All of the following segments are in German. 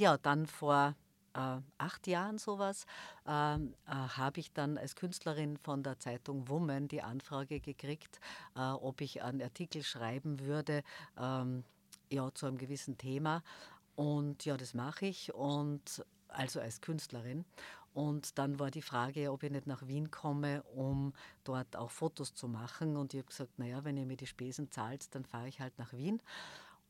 ja, dann vor äh, acht Jahren sowas, äh, äh, habe ich dann als Künstlerin von der Zeitung Woman die Anfrage gekriegt, äh, ob ich einen Artikel schreiben würde, ähm, ja, zu einem gewissen Thema. Und ja, das mache ich und also als Künstlerin. Und dann war die Frage, ob ich nicht nach Wien komme, um dort auch Fotos zu machen. Und ich habe gesagt, naja, wenn ihr mir die Spesen zahlt, dann fahre ich halt nach Wien.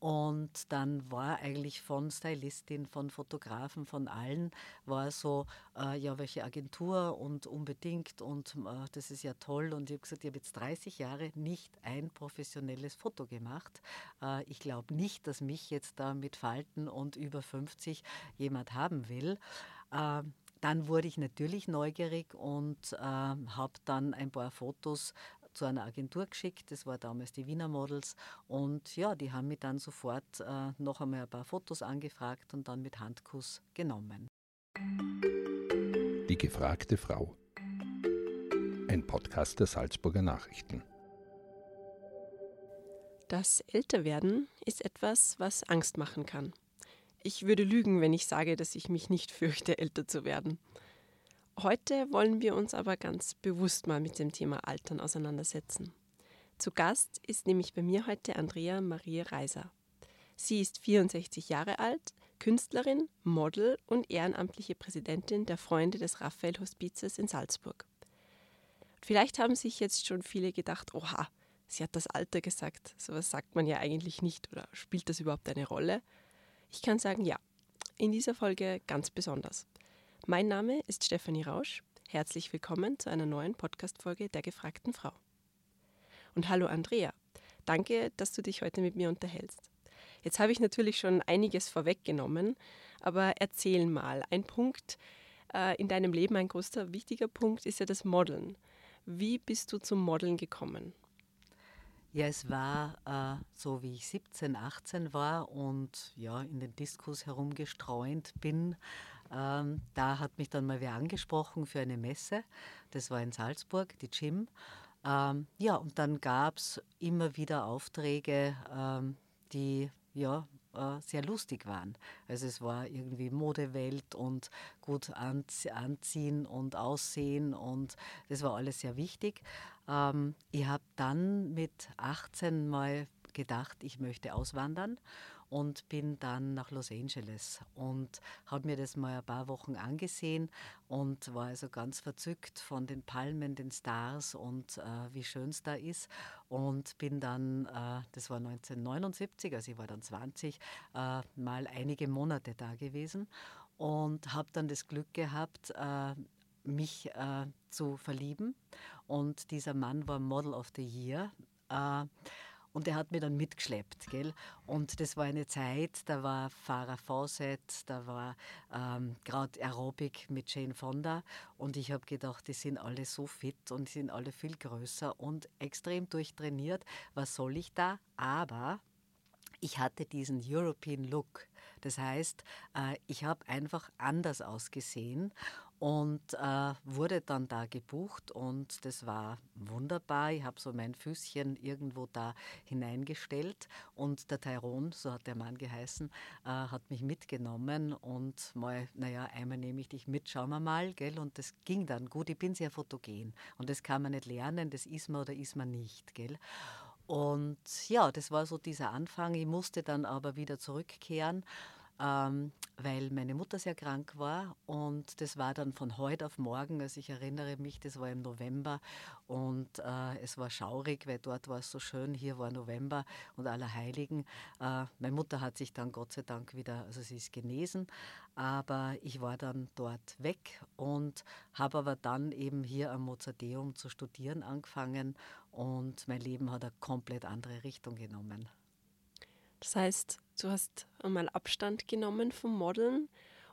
Und dann war eigentlich von Stylistin, von Fotografen, von allen, war so, äh, ja, welche Agentur und unbedingt und äh, das ist ja toll. Und ich habe gesagt, ich habe jetzt 30 Jahre nicht ein professionelles Foto gemacht. Äh, ich glaube nicht, dass mich jetzt da mit Falten und über 50 jemand haben will. Äh, dann wurde ich natürlich neugierig und äh, habe dann ein paar Fotos zu einer Agentur geschickt. Das war damals die Wiener Models. Und ja, die haben mich dann sofort äh, noch einmal ein paar Fotos angefragt und dann mit Handkuss genommen. Die gefragte Frau. Ein Podcast der Salzburger Nachrichten. Das Älterwerden ist etwas, was Angst machen kann. Ich würde lügen, wenn ich sage, dass ich mich nicht fürchte, älter zu werden. Heute wollen wir uns aber ganz bewusst mal mit dem Thema Altern auseinandersetzen. Zu Gast ist nämlich bei mir heute Andrea Marie Reiser. Sie ist 64 Jahre alt, Künstlerin, Model und ehrenamtliche Präsidentin der Freunde des Raphael Hospizes in Salzburg. Vielleicht haben sich jetzt schon viele gedacht, oha, sie hat das Alter gesagt. Sowas sagt man ja eigentlich nicht oder spielt das überhaupt eine Rolle? Ich kann sagen, ja. In dieser Folge ganz besonders. Mein Name ist Stefanie Rausch. Herzlich willkommen zu einer neuen Podcast-Folge der gefragten Frau. Und hallo Andrea. Danke, dass du dich heute mit mir unterhältst. Jetzt habe ich natürlich schon einiges vorweggenommen, aber erzähl mal. Ein Punkt äh, in deinem Leben, ein großer wichtiger Punkt ist ja das Modeln. Wie bist du zum Modeln gekommen? Ja, es war äh, so, wie ich 17, 18 war und ja, in den Diskus herumgestreunt bin. Ähm, da hat mich dann mal wer angesprochen für eine Messe. Das war in Salzburg, die Gym. Ähm, ja, und dann gab es immer wieder Aufträge, ähm, die ja, äh, sehr lustig waren. Also es war irgendwie Modewelt und gut anziehen und aussehen und das war alles sehr wichtig. Ähm, ich habe dann mit 18 mal gedacht, ich möchte auswandern und bin dann nach Los Angeles und habe mir das mal ein paar Wochen angesehen und war also ganz verzückt von den Palmen, den Stars und äh, wie schön es da ist und bin dann, äh, das war 1979, also ich war dann 20, äh, mal einige Monate da gewesen und habe dann das Glück gehabt, äh, mich äh, zu verlieben. Und dieser Mann war Model of the Year. Und er hat mich dann mitgeschleppt. Gell? Und das war eine Zeit, da war Farah Fawcett, da war ähm, gerade Aerobic mit Jane Fonda. Und ich habe gedacht, die sind alle so fit und die sind alle viel größer und extrem durchtrainiert. Was soll ich da? Aber ich hatte diesen European Look. Das heißt, äh, ich habe einfach anders ausgesehen und äh, wurde dann da gebucht und das war wunderbar. Ich habe so mein Füßchen irgendwo da hineingestellt und der Tyron, so hat der Mann geheißen, äh, hat mich mitgenommen und mal, naja, einmal nehme ich dich mit, schauen wir mal, gell? Und das ging dann gut. Ich bin sehr fotogen und das kann man nicht lernen, das ist man oder ist man nicht, gell? Und ja, das war so dieser Anfang. Ich musste dann aber wieder zurückkehren ähm, weil meine Mutter sehr krank war und das war dann von heute auf morgen, also ich erinnere mich, das war im November und äh, es war schaurig, weil dort war es so schön, hier war November und Allerheiligen. Äh, meine Mutter hat sich dann Gott sei Dank wieder, also sie ist genesen, aber ich war dann dort weg und habe aber dann eben hier am Mozarteum zu studieren angefangen und mein Leben hat eine komplett andere Richtung genommen. Das heißt, du hast einmal Abstand genommen vom Modeln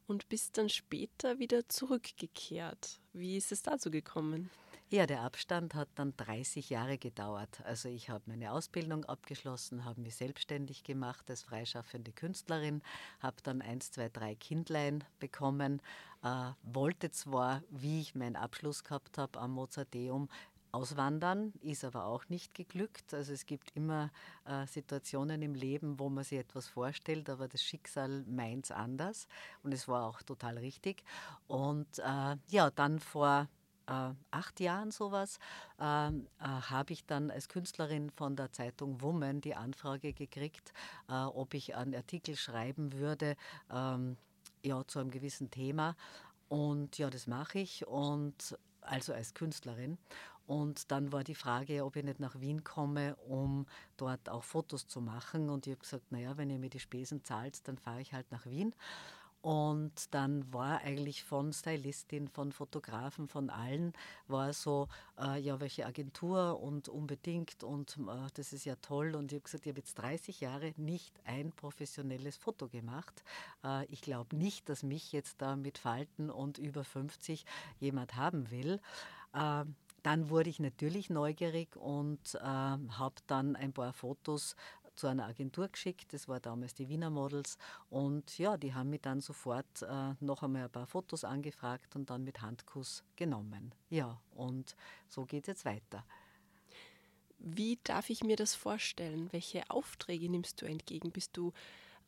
und bist dann später wieder zurückgekehrt. Wie ist es dazu gekommen? Ja, der Abstand hat dann 30 Jahre gedauert. Also ich habe meine Ausbildung abgeschlossen, habe mich selbstständig gemacht als freischaffende Künstlerin, habe dann eins, zwei, drei Kindlein bekommen, äh, wollte zwar, wie ich meinen Abschluss gehabt habe am Mozarteum, Auswandern ist aber auch nicht geglückt. Also es gibt immer äh, Situationen im Leben, wo man sich etwas vorstellt, aber das Schicksal meint es anders. Und es war auch total richtig. Und äh, ja, dann vor äh, acht Jahren sowas ähm, äh, habe ich dann als Künstlerin von der Zeitung Woman die Anfrage gekriegt, äh, ob ich einen Artikel schreiben würde, ähm, ja, zu einem gewissen Thema. Und ja, das mache ich und also als Künstlerin. Und dann war die Frage, ob ich nicht nach Wien komme, um dort auch Fotos zu machen. Und ich habe gesagt, naja, wenn ihr mir die Spesen zahlt, dann fahre ich halt nach Wien. Und dann war eigentlich von Stylistin, von Fotografen, von allen, war so, äh, ja, welche Agentur und unbedingt und äh, das ist ja toll. Und ich habe gesagt, ich habe jetzt 30 Jahre nicht ein professionelles Foto gemacht. Äh, ich glaube nicht, dass mich jetzt da mit Falten und über 50 jemand haben will. Dann wurde ich natürlich neugierig und äh, habe dann ein paar Fotos zu einer Agentur geschickt. Das war damals die Wiener Models. Und ja, die haben mich dann sofort äh, noch einmal ein paar Fotos angefragt und dann mit Handkuss genommen. Ja, und so geht es jetzt weiter. Wie darf ich mir das vorstellen? Welche Aufträge nimmst du entgegen? Bist du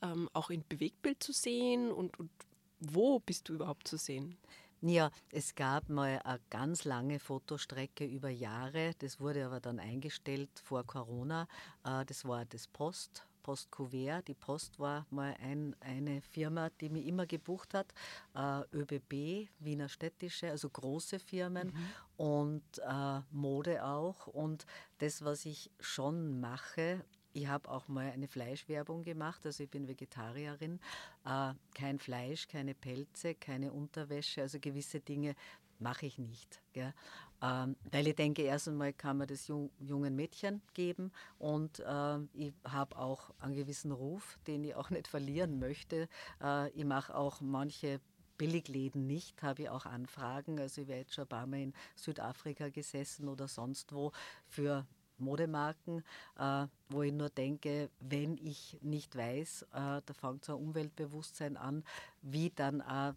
ähm, auch in Bewegtbild zu sehen und, und wo bist du überhaupt zu sehen? Ja, es gab mal eine ganz lange Fotostrecke über Jahre. Das wurde aber dann eingestellt vor Corona. Äh, das war das Post. Post Couvert. Die Post war mal ein, eine Firma, die mich immer gebucht hat. Äh, ÖBB, Wiener Städtische, also große Firmen mhm. und äh, Mode auch. Und das, was ich schon mache, ich habe auch mal eine Fleischwerbung gemacht, also ich bin Vegetarierin. Äh, kein Fleisch, keine Pelze, keine Unterwäsche, also gewisse Dinge mache ich nicht. Ähm, weil ich denke, erst einmal kann man das jung, jungen Mädchen geben und äh, ich habe auch einen gewissen Ruf, den ich auch nicht verlieren möchte. Äh, ich mache auch manche Billigläden nicht, habe ich auch Anfragen. Also ich wäre jetzt schon ein paar Mal in Südafrika gesessen oder sonst wo für Modemarken, äh, wo ich nur denke, wenn ich nicht weiß, äh, da fängt so ein Umweltbewusstsein an, wie dann äh,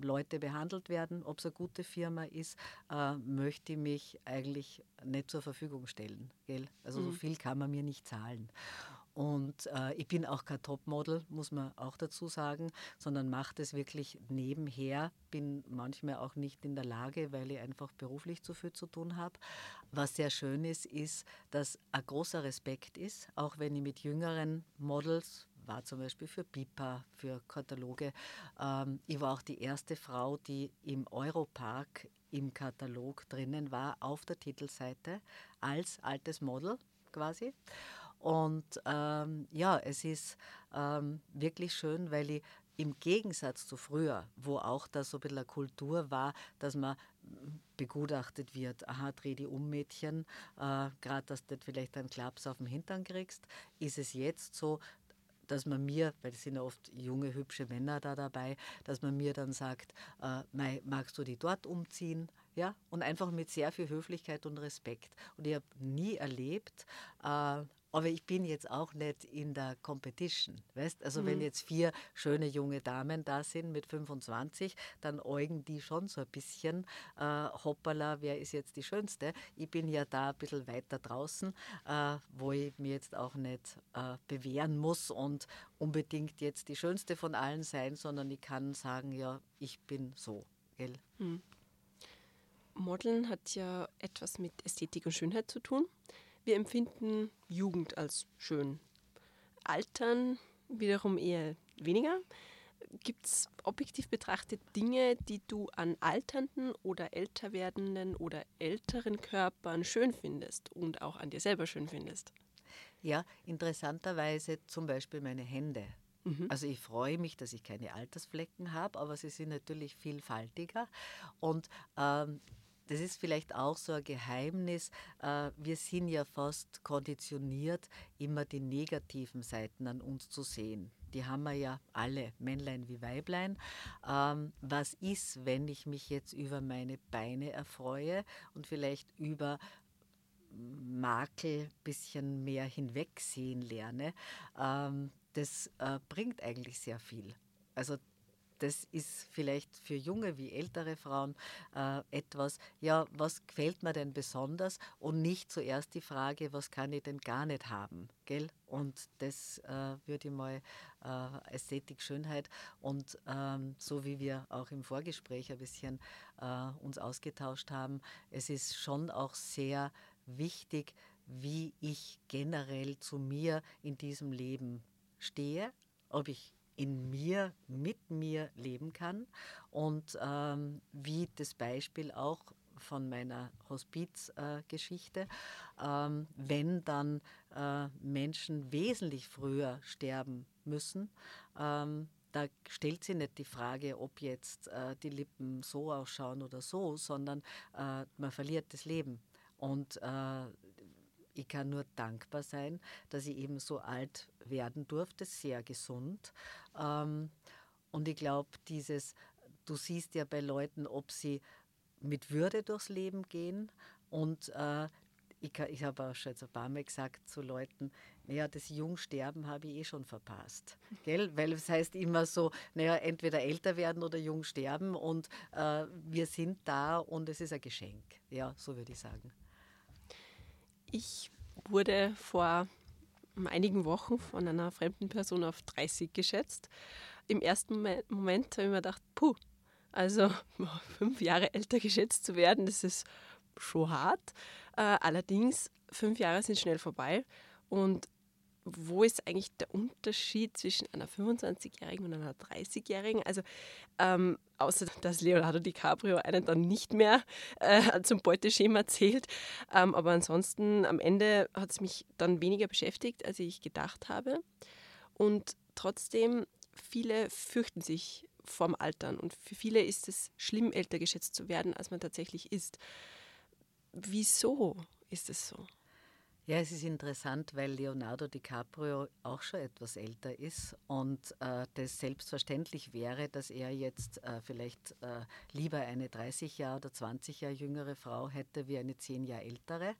Leute behandelt werden, ob es eine gute Firma ist, äh, möchte ich mich eigentlich nicht zur Verfügung stellen. Gell? Also mhm. so viel kann man mir nicht zahlen. Und äh, ich bin auch kein Topmodel, muss man auch dazu sagen, sondern mache das wirklich nebenher. Bin manchmal auch nicht in der Lage, weil ich einfach beruflich zu viel zu tun habe. Was sehr schön ist, ist, dass ein großer Respekt ist, auch wenn ich mit jüngeren Models war zum Beispiel für Pipa, für Kataloge. Ähm, ich war auch die erste Frau, die im Europark im Katalog drinnen war, auf der Titelseite, als altes Model quasi. Und ähm, ja, es ist ähm, wirklich schön, weil ich im Gegensatz zu früher, wo auch da so ein bisschen eine Kultur war, dass man begutachtet wird, aha, dreh die um Mädchen, äh, gerade dass du vielleicht einen Klaps auf den Hintern kriegst, ist es jetzt so, dass man mir, weil es sind ja oft junge, hübsche Männer da dabei, dass man mir dann sagt, äh, magst du die dort umziehen? Ja, und einfach mit sehr viel Höflichkeit und Respekt. Und ich habe nie erlebt, äh, aber ich bin jetzt auch nicht in der Competition. Weißt? Also mhm. wenn jetzt vier schöne junge Damen da sind mit 25, dann äugen die schon so ein bisschen, äh, hoppala, wer ist jetzt die Schönste? Ich bin ja da ein bisschen weiter draußen, äh, wo ich mir jetzt auch nicht äh, bewähren muss und unbedingt jetzt die Schönste von allen sein, sondern ich kann sagen, ja, ich bin so. Gell? Mhm. Modeln hat ja etwas mit Ästhetik und Schönheit zu tun. Wir empfinden Jugend als schön. Altern wiederum eher weniger. Gibt es objektiv betrachtet Dinge, die du an alternden oder älter werdenden oder älteren Körpern schön findest und auch an dir selber schön findest? Ja, interessanterweise zum Beispiel meine Hände. Mhm. Also ich freue mich, dass ich keine Altersflecken habe, aber sie sind natürlich vielfältiger. Und ähm, das ist vielleicht auch so ein Geheimnis. Äh, wir sind ja fast konditioniert, immer die negativen Seiten an uns zu sehen. Die haben wir ja alle, Männlein wie Weiblein. Ähm, was ist, wenn ich mich jetzt über meine Beine erfreue und vielleicht über Makel ein bisschen mehr hinwegsehen lerne? Ähm, das äh, bringt eigentlich sehr viel. Also das ist vielleicht für junge wie ältere Frauen äh, etwas, ja, was gefällt mir denn besonders und nicht zuerst die Frage, was kann ich denn gar nicht haben, gell? Und das äh, würde ich mal äh, Ästhetik, Schönheit und ähm, so wie wir auch im Vorgespräch ein bisschen äh, uns ausgetauscht haben, es ist schon auch sehr wichtig, wie ich generell zu mir in diesem Leben stehe, ob ich in mir, mit mir leben kann und ähm, wie das Beispiel auch von meiner Hospizgeschichte, äh, ähm, wenn dann äh, Menschen wesentlich früher sterben müssen, ähm, da stellt sie nicht die Frage, ob jetzt äh, die Lippen so ausschauen oder so, sondern äh, man verliert das Leben. Und äh, ich kann nur dankbar sein, dass ich eben so alt werden durfte, sehr gesund. Ähm, und ich glaube, dieses, du siehst ja bei Leuten, ob sie mit Würde durchs Leben gehen und äh, ich, ich habe auch schon jetzt ein paar Mal gesagt zu Leuten, naja, das Jungsterben habe ich eh schon verpasst. Gell? Weil es heißt immer so, naja, entweder älter werden oder jung sterben und äh, wir sind da und es ist ein Geschenk. Ja, so würde ich sagen. Ich wurde vor einigen Wochen von einer fremden Person auf 30 geschätzt. Im ersten Moment habe ich mir gedacht, puh, also fünf Jahre älter geschätzt zu werden, das ist schon hart. Äh, allerdings, fünf Jahre sind schnell vorbei und wo ist eigentlich der Unterschied zwischen einer 25-Jährigen und einer 30-Jährigen? Also ähm, außer dass Leonardo DiCaprio einen dann nicht mehr äh, zum Beuteschema zählt. Ähm, aber ansonsten am Ende hat es mich dann weniger beschäftigt, als ich gedacht habe. Und trotzdem, viele fürchten sich vorm Altern. Und für viele ist es schlimm, älter geschätzt zu werden, als man tatsächlich ist. Wieso ist es so? Ja, es ist interessant, weil Leonardo DiCaprio auch schon etwas älter ist und äh, das selbstverständlich wäre, dass er jetzt äh, vielleicht äh, lieber eine 30 Jahre oder 20 Jahre jüngere Frau hätte wie eine 10 Jahre ältere.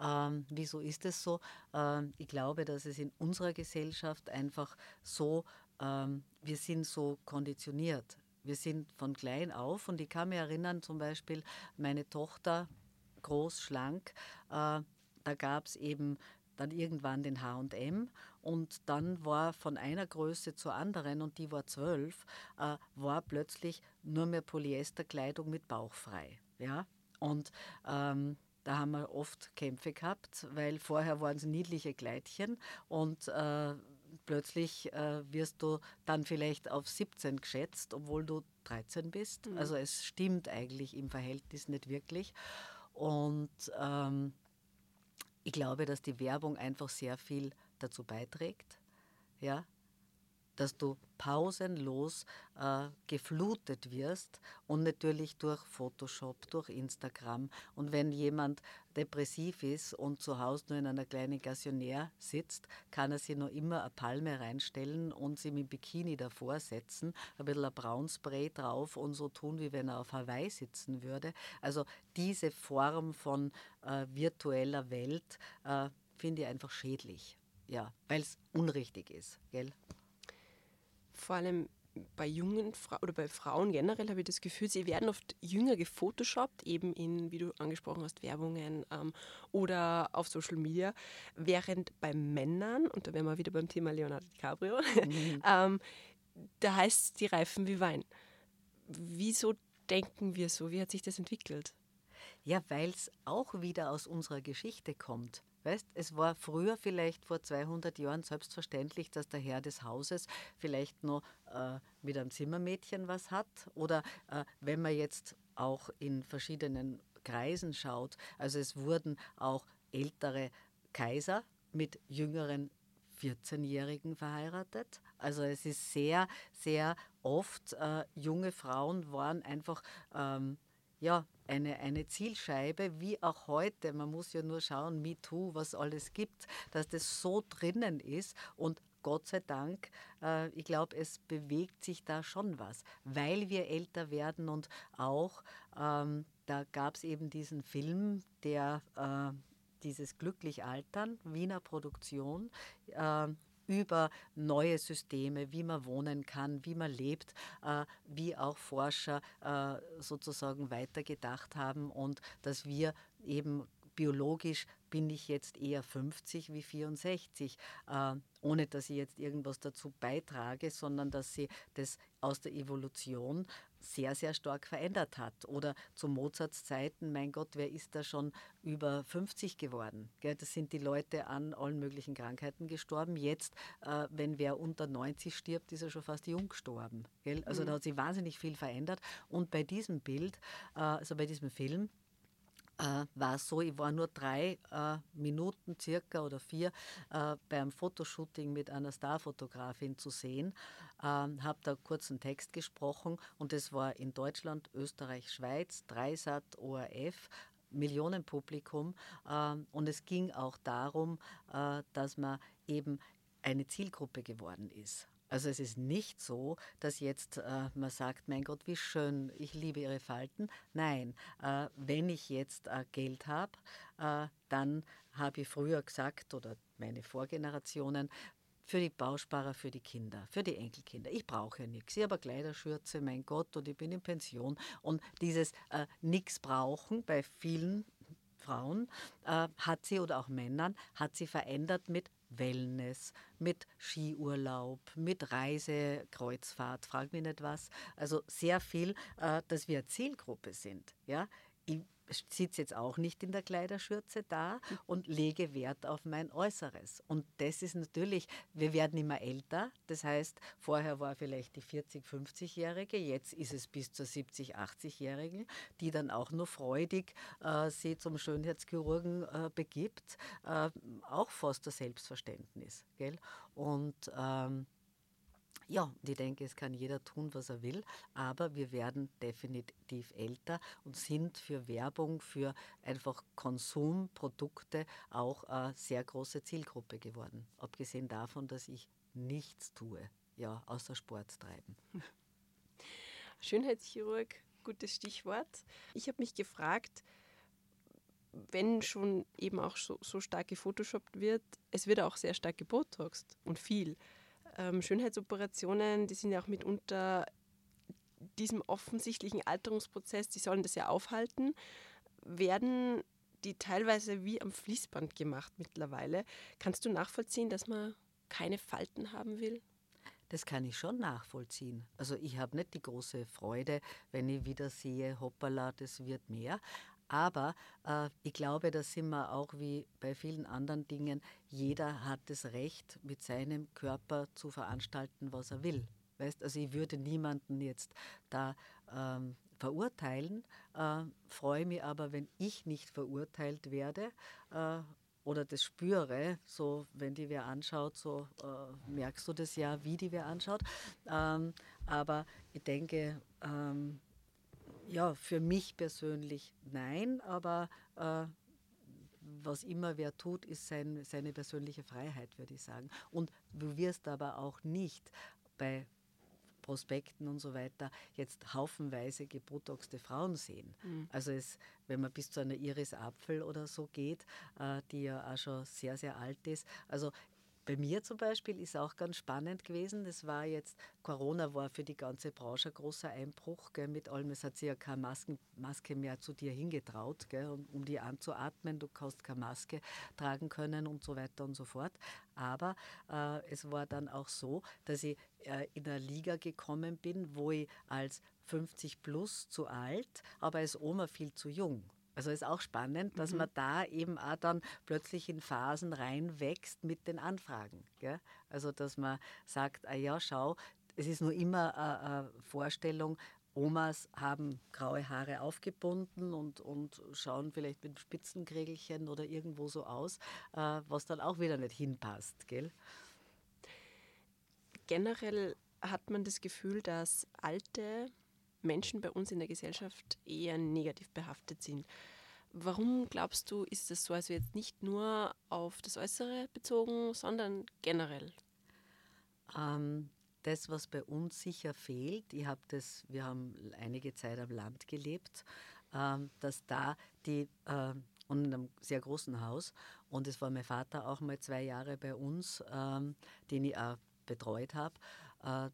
Ähm, wieso ist es so? Ähm, ich glaube, dass es in unserer Gesellschaft einfach so, ähm, wir sind so konditioniert. Wir sind von klein auf und ich kann mich erinnern, zum Beispiel meine Tochter, groß, schlank, äh, da gab es eben dann irgendwann den HM und dann war von einer Größe zur anderen, und die war zwölf, äh, war plötzlich nur mehr Polyesterkleidung mit Bauch frei. Ja? Und ähm, da haben wir oft Kämpfe gehabt, weil vorher waren es niedliche Kleidchen und äh, plötzlich äh, wirst du dann vielleicht auf 17 geschätzt, obwohl du 13 bist. Mhm. Also es stimmt eigentlich im Verhältnis nicht wirklich. Und ähm, ich glaube, dass die Werbung einfach sehr viel dazu beiträgt, ja, dass du pausenlos äh, geflutet wirst und natürlich durch Photoshop, durch Instagram. Und wenn jemand depressiv ist und zu Hause nur in einer kleinen Gassionär sitzt, kann er sich noch immer eine Palme reinstellen und sie mit Bikini davor setzen, ein bisschen ein Braunspray drauf und so tun, wie wenn er auf Hawaii sitzen würde. Also diese Form von äh, virtueller Welt äh, finde ich einfach schädlich. Ja, weil es unrichtig ist, gell? Vor allem bei jungen Frauen oder bei Frauen generell habe ich das Gefühl, sie werden oft jünger gefotoshoppt, eben in, wie du angesprochen hast, Werbungen ähm, oder auf Social Media, während bei Männern, und da wären wir wieder beim Thema Leonardo DiCaprio, mhm. ähm, da heißt es, die reifen wie Wein. Wieso denken wir so? Wie hat sich das entwickelt? Ja, weil es auch wieder aus unserer Geschichte kommt. Weißt, es war früher vielleicht vor 200 Jahren selbstverständlich, dass der Herr des Hauses vielleicht noch äh, mit einem Zimmermädchen was hat. Oder äh, wenn man jetzt auch in verschiedenen Kreisen schaut, also es wurden auch ältere Kaiser mit jüngeren 14-Jährigen verheiratet. Also es ist sehr, sehr oft, äh, junge Frauen waren einfach ähm, ja, eine, eine Zielscheibe, wie auch heute. Man muss ja nur schauen, MeToo, was alles gibt, dass das so drinnen ist und Gott sei Dank, äh, ich glaube, es bewegt sich da schon was, weil wir älter werden und auch, ähm, da gab es eben diesen Film, der äh, dieses Glücklich Altern, Wiener Produktion, äh, über neue Systeme, wie man wohnen kann, wie man lebt, äh, wie auch Forscher äh, sozusagen weitergedacht haben und dass wir eben biologisch bin ich jetzt eher 50 wie 64, äh, ohne dass ich jetzt irgendwas dazu beitrage, sondern dass sie das aus der Evolution sehr, sehr stark verändert hat. Oder zu Mozarts Zeiten, mein Gott, wer ist da schon über 50 geworden? Das sind die Leute an allen möglichen Krankheiten gestorben. Jetzt, äh, wenn wer unter 90 stirbt, ist er schon fast jung gestorben. Also mhm. da hat sich wahnsinnig viel verändert. Und bei diesem Bild, äh, also bei diesem Film, äh, war so, ich war nur drei äh, Minuten circa oder vier äh, beim Fotoshooting mit einer Starfotografin zu sehen, ähm, habe da kurz einen Text gesprochen und es war in Deutschland, Österreich, Schweiz, Dreisat, ORF, Millionenpublikum ähm, und es ging auch darum, äh, dass man eben eine Zielgruppe geworden ist. Also es ist nicht so, dass jetzt äh, man sagt, mein Gott, wie schön, ich liebe Ihre Falten. Nein, äh, wenn ich jetzt äh, Geld habe, äh, dann habe ich früher gesagt, oder meine Vorgenerationen, für die Bausparer, für die Kinder, für die Enkelkinder. Ich brauche ja nichts. Ich habe eine Kleiderschürze, mein Gott, und ich bin in Pension. Und dieses äh, Nichts brauchen bei vielen Frauen äh, hat sie oder auch Männern hat sie verändert mit Wellness, mit Skiurlaub, mit Reisekreuzfahrt, frag mich nicht was. Also sehr viel, äh, dass wir Zielgruppe sind. Ja? Sitze jetzt auch nicht in der Kleiderschürze da und lege Wert auf mein Äußeres. Und das ist natürlich, wir werden immer älter. Das heißt, vorher war vielleicht die 40-, 50-Jährige, jetzt ist es bis zur 70-, 80-Jährigen, die dann auch nur freudig äh, sie zum Schönheitschirurgen äh, begibt. Äh, auch fast das Selbstverständnis. Gell? Und ähm, ja, ich denke, es kann jeder tun, was er will, aber wir werden definitiv älter und sind für Werbung, für einfach Konsumprodukte auch eine sehr große Zielgruppe geworden. Abgesehen davon, dass ich nichts tue, ja, außer Sport treiben. Schönheitschirurg, gutes Stichwort. Ich habe mich gefragt, wenn schon eben auch so, so stark gefotoshoppt wird, es wird auch sehr stark gebotoxt und viel ähm, Schönheitsoperationen, die sind ja auch mitunter diesem offensichtlichen Alterungsprozess, die sollen das ja aufhalten, werden die teilweise wie am Fließband gemacht mittlerweile. Kannst du nachvollziehen, dass man keine Falten haben will? Das kann ich schon nachvollziehen. Also ich habe nicht die große Freude, wenn ich wieder sehe, hoppala, das wird mehr. Aber äh, ich glaube, da sind wir auch wie bei vielen anderen Dingen, jeder hat das Recht, mit seinem Körper zu veranstalten, was er will. Weißt? Also ich würde niemanden jetzt da ähm, verurteilen, äh, freue mich aber, wenn ich nicht verurteilt werde äh, oder das spüre, so wenn die wer anschaut, so äh, merkst du das ja, wie die wer anschaut. Ähm, aber ich denke, ähm, ja, für mich persönlich nein, aber äh, was immer wer tut, ist sein, seine persönliche Freiheit, würde ich sagen. Und du wirst aber auch nicht bei Prospekten und so weiter jetzt haufenweise gebotoxte Frauen sehen. Mhm. Also es, wenn man bis zu einer Iris Apfel oder so geht, äh, die ja auch schon sehr, sehr alt ist. Also bei mir zum Beispiel ist auch ganz spannend gewesen. Das war jetzt, Corona war für die ganze Branche ein großer Einbruch. Gell, mit allem, es hat sich ja keine Masken, Maske mehr zu dir hingetraut, gell, um, um die anzuatmen. Du kannst keine Maske tragen können und so weiter und so fort. Aber äh, es war dann auch so, dass ich äh, in eine Liga gekommen bin, wo ich als 50 plus zu alt, aber als Oma viel zu jung also ist auch spannend, dass mhm. man da eben auch dann plötzlich in Phasen reinwächst mit den Anfragen. Gell? Also dass man sagt, ah ja, schau, es ist nur immer eine Vorstellung, Omas haben graue Haare aufgebunden und, und schauen vielleicht mit Spitzenkrägelchen oder irgendwo so aus, äh, was dann auch wieder nicht hinpasst. Gell? Generell hat man das Gefühl, dass alte Menschen bei uns in der Gesellschaft eher negativ behaftet sind. Warum glaubst du, ist es so, also jetzt nicht nur auf das Äußere bezogen, sondern generell? Ähm, das, was bei uns sicher fehlt, ich habe das, wir haben einige Zeit am Land gelebt, ähm, dass da die äh, und in einem sehr großen Haus. Und es war mein Vater auch mal zwei Jahre bei uns, ähm, den ich auch betreut habe,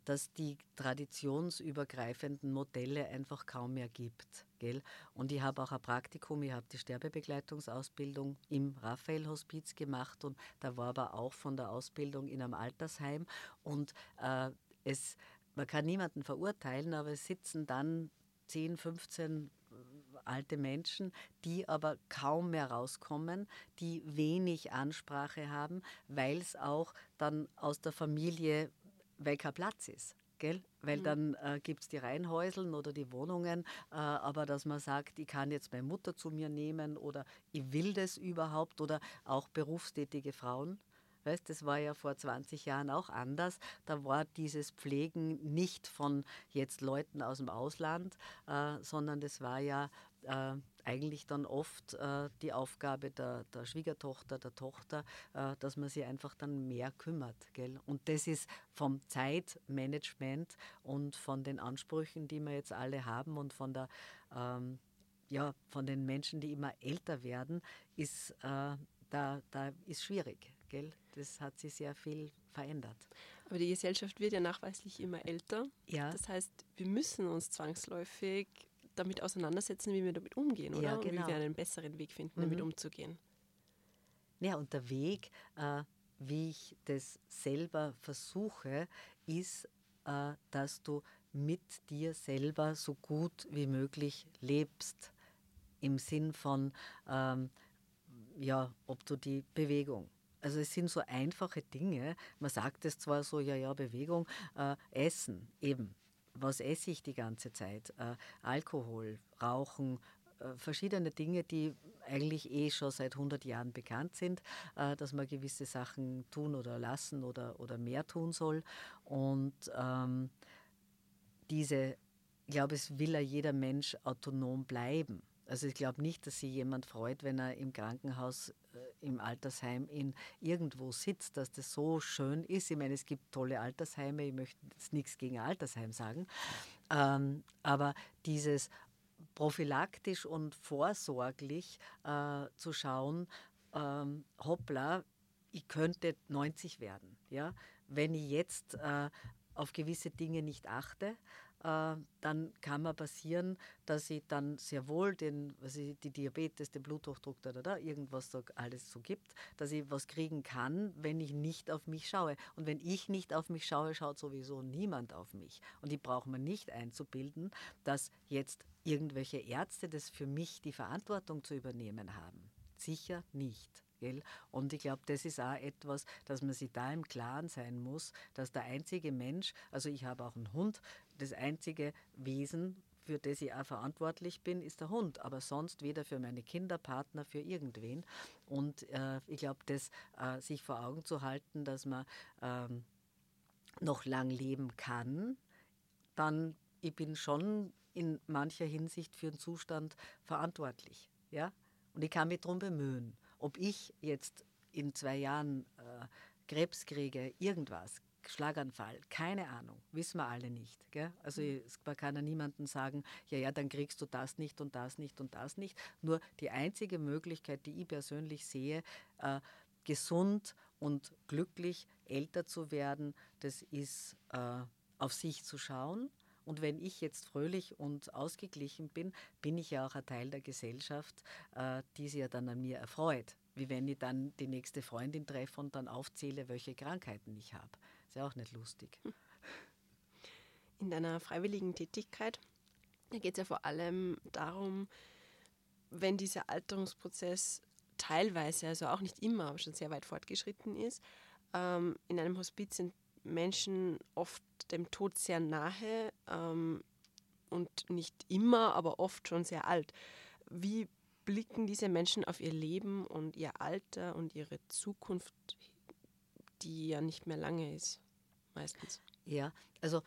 dass die traditionsübergreifenden Modelle einfach kaum mehr gibt. Gell? Und ich habe auch ein Praktikum, ich habe die Sterbebegleitungsausbildung im Raphael-Hospiz gemacht und da war aber auch von der Ausbildung in einem Altersheim. Und äh, es, man kann niemanden verurteilen, aber es sitzen dann 10, 15 alte Menschen, die aber kaum mehr rauskommen, die wenig Ansprache haben, weil es auch dann aus der Familie, weil kein Platz ist. Gell? Weil mhm. dann äh, gibt es die Reihenhäuseln oder die Wohnungen, äh, aber dass man sagt, ich kann jetzt meine Mutter zu mir nehmen oder ich will das überhaupt oder auch berufstätige Frauen. Weißt, das war ja vor 20 Jahren auch anders. Da war dieses Pflegen nicht von jetzt Leuten aus dem Ausland, äh, sondern das war ja eigentlich dann oft äh, die Aufgabe der, der, Schwiegertochter, der Tochter, äh, dass man sich einfach dann mehr kümmert. Gell? Und das ist vom Zeitmanagement und von den Ansprüchen, die wir jetzt alle haben und von der ähm, ja, von den Menschen, die immer älter werden, ist, äh, da, da ist schwierig. Gell? Das hat sich sehr viel verändert. Aber die Gesellschaft wird ja nachweislich immer älter. Ja. Das heißt, wir müssen uns zwangsläufig damit auseinandersetzen, wie wir damit umgehen, oder? Ja, genau. Und wie wir einen besseren Weg finden, mhm. damit umzugehen. Ja, und der Weg, äh, wie ich das selber versuche, ist, äh, dass du mit dir selber so gut wie möglich lebst. Im Sinn von, ähm, ja, ob du die Bewegung also es sind so einfache Dinge. Man sagt es zwar so, ja, ja, Bewegung, äh, Essen eben. Was esse ich die ganze Zeit? Äh, Alkohol, Rauchen, äh, verschiedene Dinge, die eigentlich eh schon seit 100 Jahren bekannt sind, äh, dass man gewisse Sachen tun oder lassen oder, oder mehr tun soll. Und ähm, diese, ich glaube, es will ja jeder Mensch autonom bleiben. Also ich glaube nicht, dass sich jemand freut, wenn er im Krankenhaus, äh, im Altersheim in irgendwo sitzt, dass das so schön ist. Ich meine, es gibt tolle Altersheime, ich möchte jetzt nichts gegen Altersheim sagen, ähm, aber dieses prophylaktisch und vorsorglich äh, zu schauen, ähm, hoppla, ich könnte 90 werden. Ja? Wenn ich jetzt äh, auf gewisse Dinge nicht achte, dann kann man passieren, dass ich dann sehr wohl den, was ich, die Diabetes, den Bluthochdruck, da, da, irgendwas so alles so gibt, dass ich was kriegen kann, wenn ich nicht auf mich schaue. Und wenn ich nicht auf mich schaue, schaut sowieso niemand auf mich. Und ich brauche mir nicht einzubilden, dass jetzt irgendwelche Ärzte das für mich die Verantwortung zu übernehmen haben. Sicher nicht. Und ich glaube, das ist auch etwas, dass man sich da im Klaren sein muss, dass der einzige Mensch, also ich habe auch einen Hund, das einzige Wesen, für das ich auch verantwortlich bin, ist der Hund, aber sonst weder für meine Kinder, Partner, für irgendwen. Und äh, ich glaube, das äh, sich vor Augen zu halten, dass man ähm, noch lang leben kann, dann ich bin schon in mancher Hinsicht für den Zustand verantwortlich. Ja? Und ich kann mich darum bemühen. Ob ich jetzt in zwei Jahren äh, Krebs kriege, irgendwas, Schlaganfall, keine Ahnung, wissen wir alle nicht. Gell? Also mhm. man kann ja niemandem sagen, ja, ja, dann kriegst du das nicht und das nicht und das nicht. Nur die einzige Möglichkeit, die ich persönlich sehe, äh, gesund und glücklich älter zu werden, das ist äh, auf sich zu schauen. Und wenn ich jetzt fröhlich und ausgeglichen bin, bin ich ja auch ein Teil der Gesellschaft, äh, die sich ja dann an mir erfreut. Wie wenn ich dann die nächste Freundin treffe und dann aufzähle, welche Krankheiten ich habe. Ist ja auch nicht lustig. In deiner freiwilligen Tätigkeit geht es ja vor allem darum, wenn dieser Alterungsprozess teilweise, also auch nicht immer, aber schon sehr weit fortgeschritten ist, ähm, in einem Hospiz sind Menschen oft dem Tod sehr nahe ähm, und nicht immer, aber oft schon sehr alt. Wie blicken diese Menschen auf ihr Leben und ihr Alter und ihre Zukunft, die ja nicht mehr lange ist, meistens? Ja, also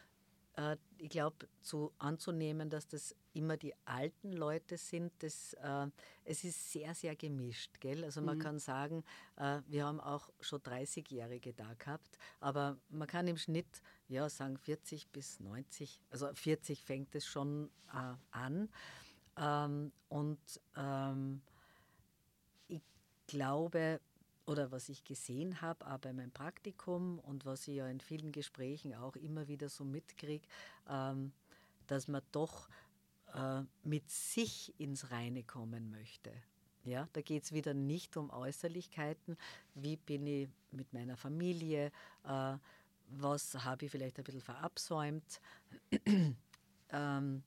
äh, ich glaube, zu anzunehmen, dass das immer die alten Leute sind, das, äh, es ist sehr, sehr gemischt. Gell? Also man mhm. kann sagen, äh, wir haben auch schon 30-Jährige da gehabt, aber man kann im Schnitt ja, sagen 40 bis 90, also 40 fängt es schon äh, an. Ähm, und ähm, glaube, oder was ich gesehen habe, auch bei meinem Praktikum und was ich ja in vielen Gesprächen auch immer wieder so mitkriege, ähm, dass man doch äh, mit sich ins Reine kommen möchte. Ja, da geht es wieder nicht um Äußerlichkeiten, wie bin ich mit meiner Familie, äh, was habe ich vielleicht ein bisschen verabsäumt. ähm,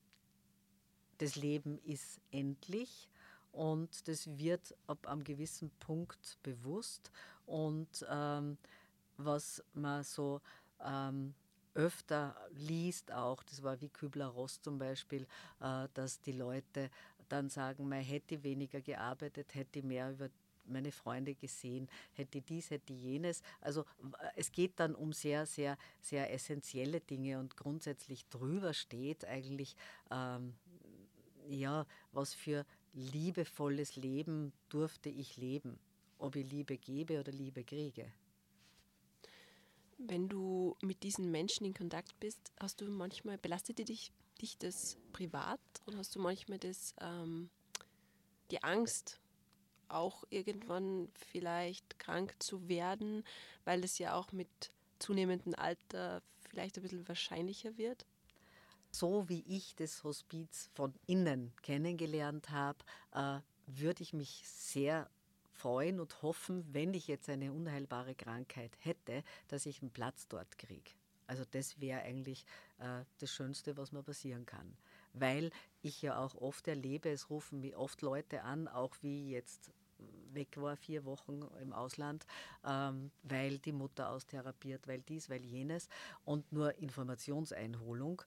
das Leben ist endlich und das wird ab einem gewissen Punkt bewusst. Und ähm, was man so ähm, öfter liest, auch, das war wie Kübler-Ross zum Beispiel, äh, dass die Leute dann sagen, man hätte weniger gearbeitet, hätte mehr über meine Freunde gesehen, hätte dies, hätte jenes. Also es geht dann um sehr, sehr, sehr essentielle Dinge und grundsätzlich drüber steht eigentlich, ähm, ja, was für liebevolles Leben durfte ich leben, ob ich Liebe gebe oder Liebe kriege. Wenn du mit diesen Menschen in Kontakt bist, hast du manchmal, belastet dich, dich das privat oder hast du manchmal das, ähm, die Angst, auch irgendwann vielleicht krank zu werden, weil es ja auch mit zunehmendem Alter vielleicht ein bisschen wahrscheinlicher wird? So wie ich das Hospiz von innen kennengelernt habe, äh, würde ich mich sehr freuen und hoffen, wenn ich jetzt eine unheilbare Krankheit hätte, dass ich einen Platz dort kriege. Also das wäre eigentlich äh, das Schönste, was mir passieren kann. Weil ich ja auch oft erlebe, es rufen mich oft Leute an, auch wie jetzt weg war, vier Wochen im Ausland, ähm, weil die Mutter austherapiert, weil dies, weil jenes und nur Informationseinholung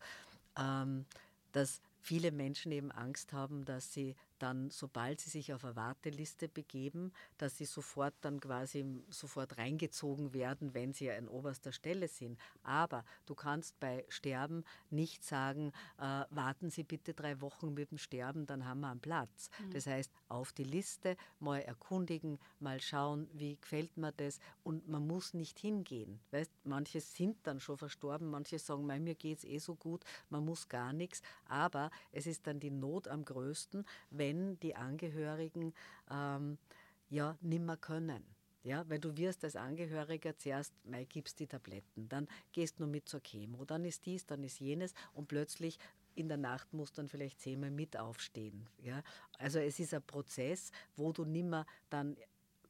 dass viele Menschen eben Angst haben, dass sie dann, sobald sie sich auf eine Warteliste begeben, dass sie sofort dann quasi sofort reingezogen werden, wenn sie an oberster Stelle sind. Aber du kannst bei Sterben nicht sagen, äh, warten Sie bitte drei Wochen mit dem Sterben, dann haben wir einen Platz. Mhm. Das heißt, auf die Liste mal erkundigen, mal schauen, wie gefällt mir das und man muss nicht hingehen. Weißt, manche sind dann schon verstorben, manche sagen, mir geht es eh so gut, man muss gar nichts, aber es ist dann die Not am größten, wenn wenn die Angehörigen ähm, ja nimmer können. Ja, weil du wirst als Angehöriger zuerst, mei, gibst die Tabletten, dann gehst du mit zur Chemo, dann ist dies, dann ist jenes und plötzlich in der Nacht musst du dann vielleicht zehnmal mit aufstehen. Ja? Also es ist ein Prozess, wo du nimmer dann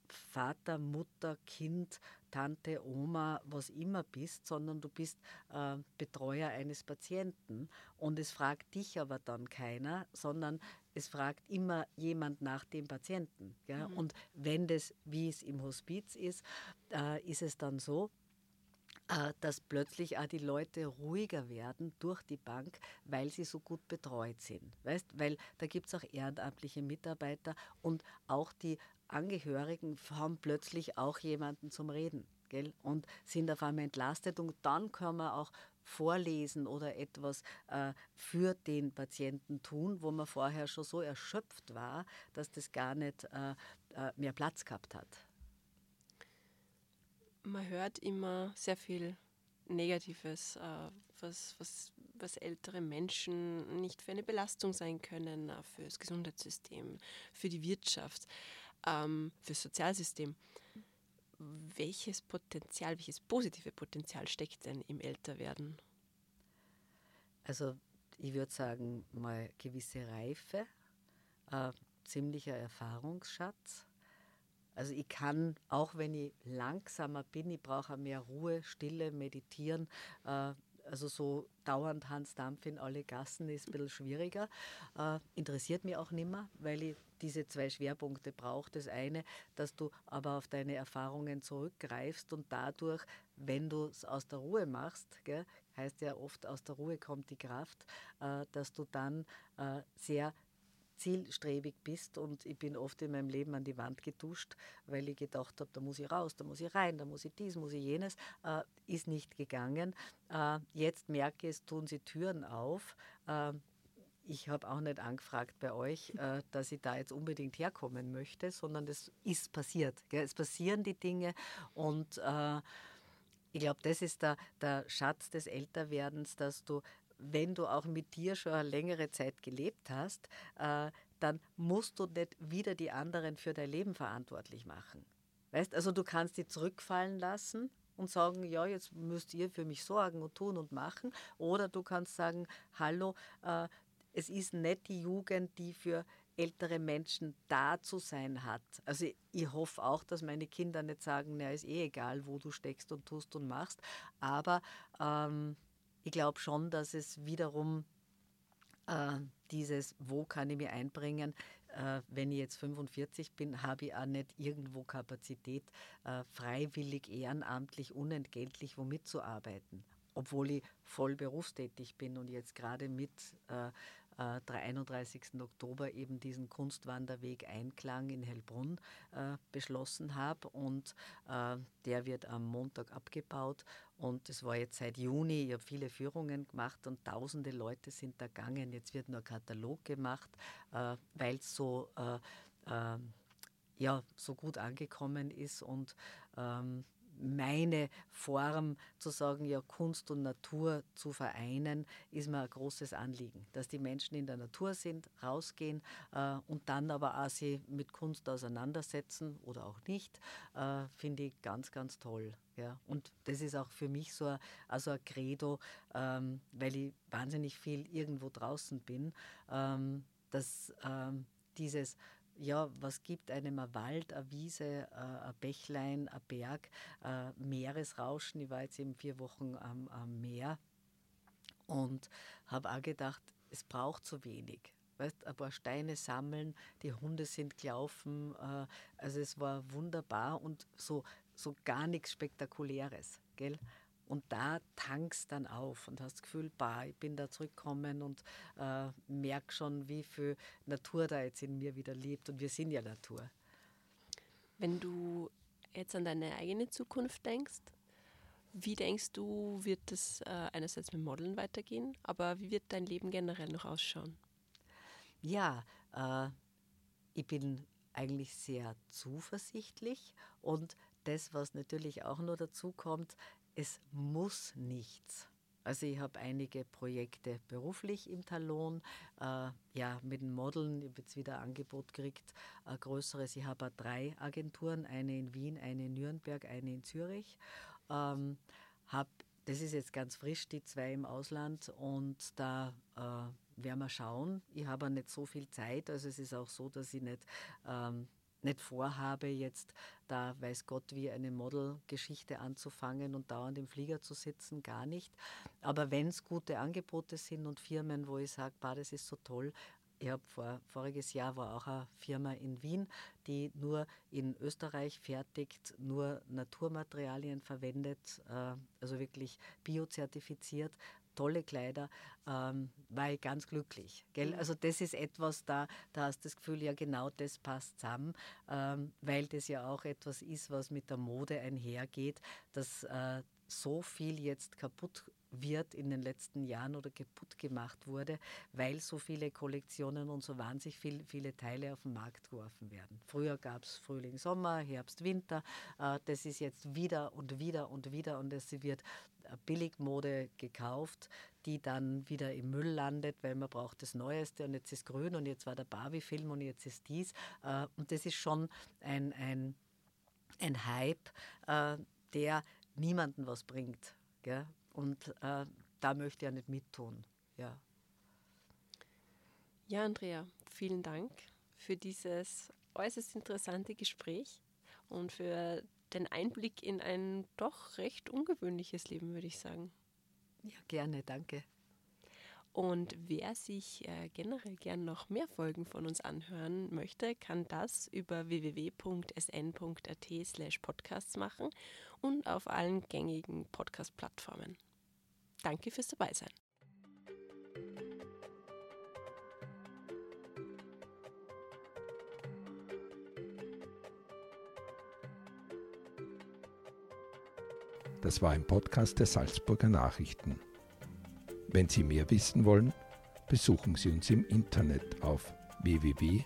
Vater, Mutter, Kind, Tante, Oma, was immer bist, sondern du bist äh, Betreuer eines Patienten. Und es fragt dich aber dann keiner, sondern es fragt immer jemand nach dem Patienten. Ja? Mhm. Und wenn das, wie es im Hospiz ist, äh, ist es dann so, äh, dass plötzlich auch die Leute ruhiger werden durch die Bank, weil sie so gut betreut sind. Weißt? Weil da gibt es auch ehrenamtliche Mitarbeiter und auch die Angehörigen haben plötzlich auch jemanden zum Reden gell? und sind auf einmal entlastet und dann können wir auch vorlesen oder etwas äh, für den Patienten tun, wo man vorher schon so erschöpft war, dass das gar nicht äh, äh, mehr Platz gehabt hat. Man hört immer sehr viel Negatives, äh, was, was, was ältere Menschen nicht für eine Belastung sein können, für das Gesundheitssystem, für die Wirtschaft, ähm, für das Sozialsystem welches Potenzial, welches positive Potenzial steckt denn im Älterwerden? Also ich würde sagen, mal gewisse Reife, äh, ziemlicher Erfahrungsschatz. Also ich kann, auch wenn ich langsamer bin, ich brauche mehr Ruhe, Stille, Meditieren, äh, also so dauernd Hans Dampf in alle Gassen ist ein bisschen schwieriger. Äh, interessiert mich auch nicht mehr, weil ich diese zwei Schwerpunkte brauche. Das eine, dass du aber auf deine Erfahrungen zurückgreifst und dadurch, wenn du es aus der Ruhe machst, gell, heißt ja oft, aus der Ruhe kommt die Kraft, äh, dass du dann äh, sehr zielstrebig bist und ich bin oft in meinem Leben an die Wand getuscht, weil ich gedacht habe, da muss ich raus, da muss ich rein, da muss ich dies, muss ich jenes, äh, ist nicht gegangen. Äh, jetzt merke ich, es tun sie Türen auf. Äh, ich habe auch nicht angefragt bei euch, äh, dass ich da jetzt unbedingt herkommen möchte, sondern das ist passiert. Gell? Es passieren die Dinge und äh, ich glaube, das ist der, der Schatz des Älterwerdens, dass du wenn du auch mit dir schon eine längere Zeit gelebt hast, äh, dann musst du nicht wieder die anderen für dein Leben verantwortlich machen. Weißt, also du kannst die zurückfallen lassen und sagen, ja, jetzt müsst ihr für mich sorgen und tun und machen. Oder du kannst sagen, hallo, äh, es ist nicht die Jugend, die für ältere Menschen da zu sein hat. Also ich hoffe auch, dass meine Kinder nicht sagen, na ist eh egal, wo du steckst und tust und machst. Aber ähm, ich glaube schon, dass es wiederum äh, dieses, wo kann ich mich einbringen, äh, wenn ich jetzt 45 bin, habe ich auch nicht irgendwo Kapazität, äh, freiwillig, ehrenamtlich, unentgeltlich wo mitzuarbeiten obwohl ich voll berufstätig bin und jetzt gerade mit äh, äh, 31. Oktober eben diesen Kunstwanderweg Einklang in Hellbrunn äh, beschlossen habe und äh, der wird am Montag abgebaut und es war jetzt seit Juni, ich habe viele Führungen gemacht und tausende Leute sind da gegangen. Jetzt wird nur Katalog gemacht, äh, weil es so äh, äh, ja, so gut angekommen ist und ähm, meine Form zu sagen, ja, Kunst und Natur zu vereinen, ist mir ein großes Anliegen. Dass die Menschen in der Natur sind, rausgehen äh, und dann aber auch sie mit Kunst auseinandersetzen oder auch nicht, äh, finde ich ganz, ganz toll. Ja, und das ist auch für mich so ein, also ein Credo, ähm, weil ich wahnsinnig viel irgendwo draußen bin, ähm, dass ähm, dieses ja, was gibt einem ein Wald, eine Wiese, äh, ein Bächlein, ein Berg, äh, Meeresrauschen. Ich war jetzt eben vier Wochen am, am Meer und habe auch gedacht, es braucht so wenig. Weißt, ein paar Steine sammeln, die Hunde sind gelaufen. Äh, also es war wunderbar und so, so gar nichts Spektakuläres. Gell? Und da tankst dann auf und hast das Gefühl, bah, ich bin da zurückgekommen und äh, merke schon, wie viel Natur da jetzt in mir wieder lebt. Und wir sind ja Natur. Wenn du jetzt an deine eigene Zukunft denkst, wie denkst du, wird es äh, einerseits mit Modeln weitergehen, aber wie wird dein Leben generell noch ausschauen? Ja, äh, ich bin eigentlich sehr zuversichtlich und das, was natürlich auch noch dazu kommt, es muss nichts. Also ich habe einige Projekte beruflich im Talon, äh, ja, mit den Modeln, ich habe jetzt wieder ein Angebot gekriegt, ein größeres. Ich habe drei Agenturen, eine in Wien, eine in Nürnberg, eine in Zürich. Ähm, hab, das ist jetzt ganz frisch, die zwei im Ausland und da äh, werden wir schauen. Ich habe nicht so viel Zeit, also es ist auch so, dass ich nicht... Ähm, nicht vorhabe, jetzt da weiß Gott wie eine Modelgeschichte anzufangen und dauernd im Flieger zu sitzen, gar nicht. Aber wenn es gute Angebote sind und Firmen, wo ich sage, das ist so toll, ich habe vor, voriges Jahr war auch eine Firma in Wien, die nur in Österreich fertigt, nur Naturmaterialien verwendet, äh, also wirklich biozertifiziert, tolle Kleider, ähm, war ich ganz glücklich. Gell? Mhm. Also das ist etwas, da, da hast du das Gefühl, ja genau das passt zusammen, ähm, weil das ja auch etwas ist, was mit der Mode einhergeht, dass äh, so viel jetzt kaputt wird in den letzten Jahren oder kaputt gemacht wurde, weil so viele Kollektionen und so wahnsinnig viel, viele Teile auf den Markt geworfen werden. Früher gab es Frühling, Sommer, Herbst, Winter. Äh, das ist jetzt wieder und wieder und wieder und es wird Billigmode gekauft, die dann wieder im Müll landet, weil man braucht das Neueste und jetzt ist grün und jetzt war der Barbie-Film und jetzt ist dies. Äh, und das ist schon ein, ein, ein Hype, äh, der niemandem was bringt. Gell? Und äh, da möchte ich ja nicht mittun. Ja. ja, Andrea, vielen Dank für dieses äußerst interessante Gespräch und für den Einblick in ein doch recht ungewöhnliches Leben, würde ich sagen. Ja, gerne, danke. Und wer sich äh, generell gern noch mehr Folgen von uns anhören möchte, kann das über www.sn.at slash podcasts machen und auf allen gängigen Podcast-Plattformen. Danke fürs Dabeisein. Das war ein Podcast der Salzburger Nachrichten. Wenn Sie mehr wissen wollen, besuchen Sie uns im Internet auf www.sn.at.